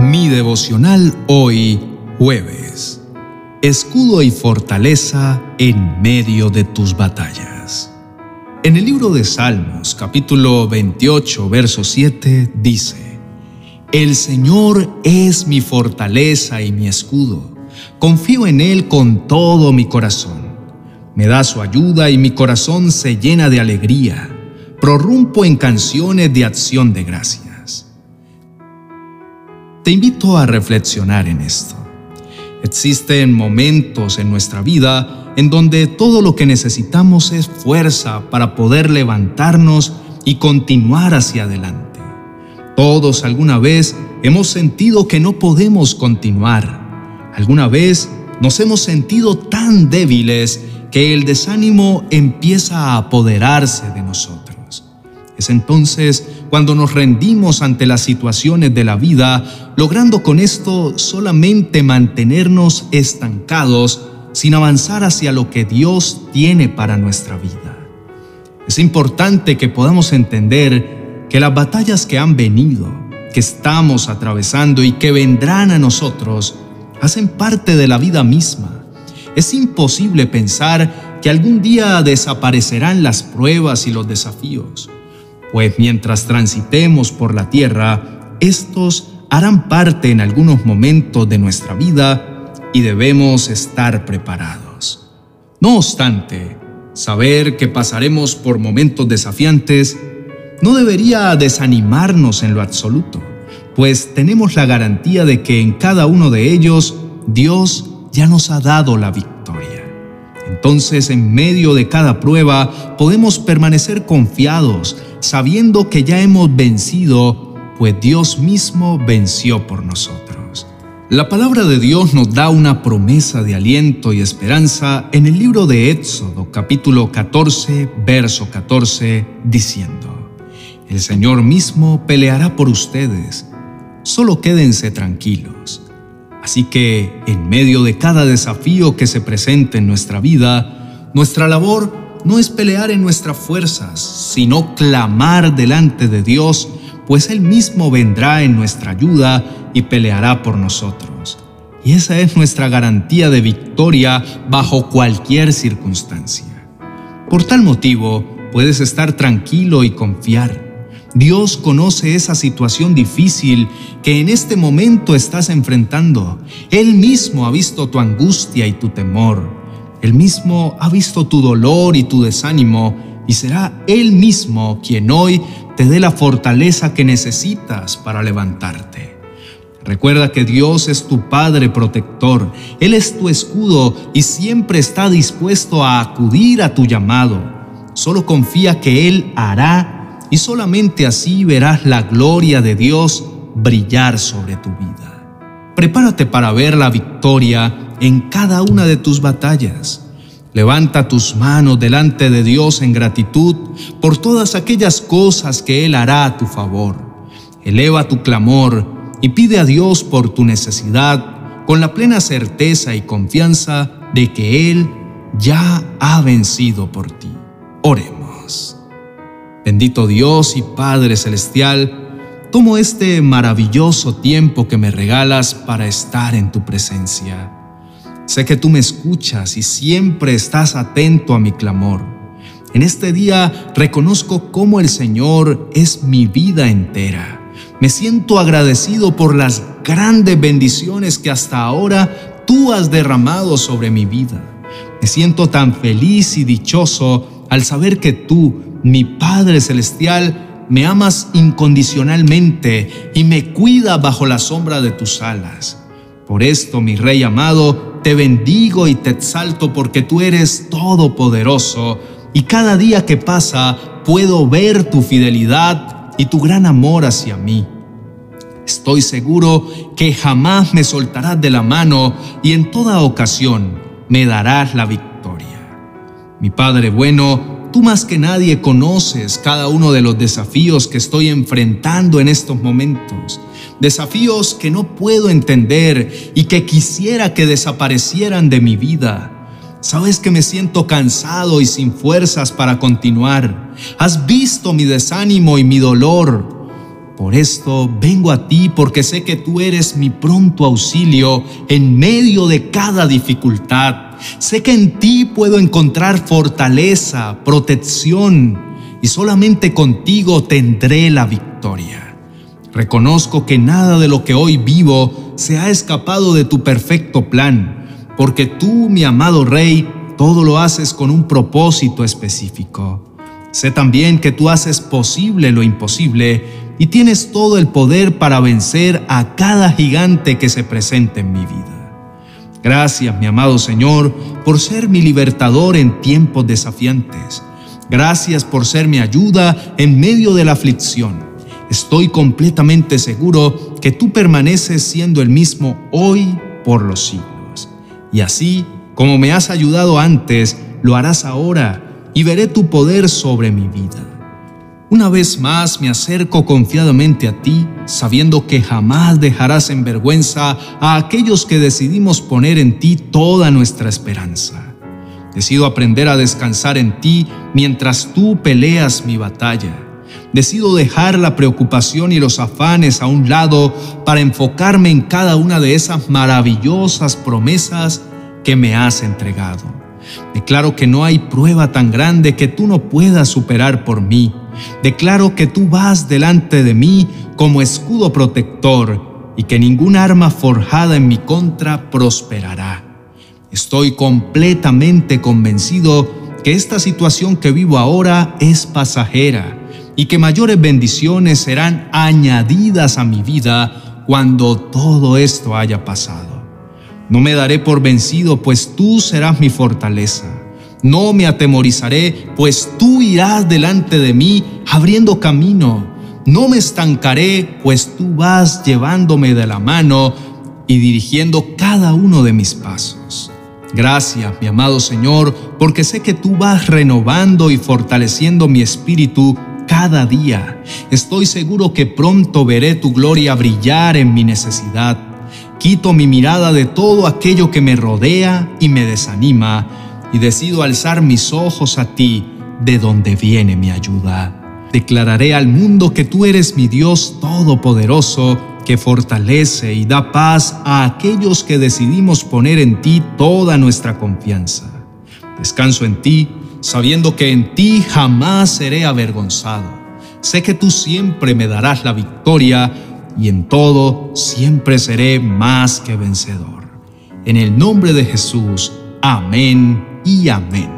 Mi devocional hoy, jueves. Escudo y fortaleza en medio de tus batallas. En el libro de Salmos, capítulo 28, verso 7, dice, El Señor es mi fortaleza y mi escudo. Confío en Él con todo mi corazón. Me da su ayuda y mi corazón se llena de alegría. Prorrumpo en canciones de acción de gracia. Te invito a reflexionar en esto. Existen momentos en nuestra vida en donde todo lo que necesitamos es fuerza para poder levantarnos y continuar hacia adelante. Todos alguna vez hemos sentido que no podemos continuar. Alguna vez nos hemos sentido tan débiles que el desánimo empieza a apoderarse de nosotros. Es entonces cuando nos rendimos ante las situaciones de la vida, logrando con esto solamente mantenernos estancados sin avanzar hacia lo que Dios tiene para nuestra vida. Es importante que podamos entender que las batallas que han venido, que estamos atravesando y que vendrán a nosotros, hacen parte de la vida misma. Es imposible pensar que algún día desaparecerán las pruebas y los desafíos pues mientras transitemos por la tierra, estos harán parte en algunos momentos de nuestra vida y debemos estar preparados. No obstante, saber que pasaremos por momentos desafiantes no debería desanimarnos en lo absoluto, pues tenemos la garantía de que en cada uno de ellos Dios ya nos ha dado la victoria. Entonces, en medio de cada prueba, podemos permanecer confiados, sabiendo que ya hemos vencido, pues Dios mismo venció por nosotros. La palabra de Dios nos da una promesa de aliento y esperanza en el libro de Éxodo capítulo 14, verso 14, diciendo, El Señor mismo peleará por ustedes, solo quédense tranquilos. Así que, en medio de cada desafío que se presente en nuestra vida, nuestra labor no es pelear en nuestras fuerzas, sino clamar delante de Dios, pues Él mismo vendrá en nuestra ayuda y peleará por nosotros. Y esa es nuestra garantía de victoria bajo cualquier circunstancia. Por tal motivo, puedes estar tranquilo y confiar. Dios conoce esa situación difícil que en este momento estás enfrentando. Él mismo ha visto tu angustia y tu temor. Él mismo ha visto tu dolor y tu desánimo y será Él mismo quien hoy te dé la fortaleza que necesitas para levantarte. Recuerda que Dios es tu Padre protector, Él es tu escudo y siempre está dispuesto a acudir a tu llamado. Solo confía que Él hará y solamente así verás la gloria de Dios brillar sobre tu vida. Prepárate para ver la victoria en cada una de tus batallas. Levanta tus manos delante de Dios en gratitud por todas aquellas cosas que Él hará a tu favor. Eleva tu clamor y pide a Dios por tu necesidad con la plena certeza y confianza de que Él ya ha vencido por ti. Oremos. Bendito Dios y Padre Celestial, tomo este maravilloso tiempo que me regalas para estar en tu presencia. Sé que tú me escuchas y siempre estás atento a mi clamor. En este día reconozco cómo el Señor es mi vida entera. Me siento agradecido por las grandes bendiciones que hasta ahora tú has derramado sobre mi vida. Me siento tan feliz y dichoso al saber que tú, mi Padre Celestial, me amas incondicionalmente y me cuida bajo la sombra de tus alas. Por esto, mi Rey amado, te bendigo y te exalto porque tú eres todopoderoso y cada día que pasa puedo ver tu fidelidad y tu gran amor hacia mí. Estoy seguro que jamás me soltarás de la mano y en toda ocasión me darás la victoria. Mi Padre bueno, tú más que nadie conoces cada uno de los desafíos que estoy enfrentando en estos momentos desafíos que no puedo entender y que quisiera que desaparecieran de mi vida. Sabes que me siento cansado y sin fuerzas para continuar. Has visto mi desánimo y mi dolor. Por esto vengo a ti porque sé que tú eres mi pronto auxilio en medio de cada dificultad. Sé que en ti puedo encontrar fortaleza, protección y solamente contigo tendré la victoria. Reconozco que nada de lo que hoy vivo se ha escapado de tu perfecto plan, porque tú, mi amado Rey, todo lo haces con un propósito específico. Sé también que tú haces posible lo imposible y tienes todo el poder para vencer a cada gigante que se presente en mi vida. Gracias, mi amado Señor, por ser mi libertador en tiempos desafiantes. Gracias por ser mi ayuda en medio de la aflicción. Estoy completamente seguro que tú permaneces siendo el mismo hoy por los siglos. Y así, como me has ayudado antes, lo harás ahora y veré tu poder sobre mi vida. Una vez más me acerco confiadamente a ti, sabiendo que jamás dejarás en vergüenza a aquellos que decidimos poner en ti toda nuestra esperanza. Decido aprender a descansar en ti mientras tú peleas mi batalla. Decido dejar la preocupación y los afanes a un lado para enfocarme en cada una de esas maravillosas promesas que me has entregado. Declaro que no hay prueba tan grande que tú no puedas superar por mí Declaro que tú vas delante de mí como escudo protector y que ningún arma forjada en mi contra prosperará. Estoy completamente convencido que esta situación que vivo ahora es pasajera y que mayores bendiciones serán añadidas a mi vida cuando todo esto haya pasado. No me daré por vencido, pues tú serás mi fortaleza. No me atemorizaré, pues tú irás delante de mí abriendo camino. No me estancaré, pues tú vas llevándome de la mano y dirigiendo cada uno de mis pasos. Gracias, mi amado Señor, porque sé que tú vas renovando y fortaleciendo mi espíritu cada día. Estoy seguro que pronto veré tu gloria brillar en mi necesidad. Quito mi mirada de todo aquello que me rodea y me desanima y decido alzar mis ojos a ti, de donde viene mi ayuda. Declararé al mundo que tú eres mi Dios todopoderoso, que fortalece y da paz a aquellos que decidimos poner en ti toda nuestra confianza. Descanso en ti, sabiendo que en ti jamás seré avergonzado. Sé que tú siempre me darás la victoria y en todo siempre seré más que vencedor. En el nombre de Jesús, amén y amén.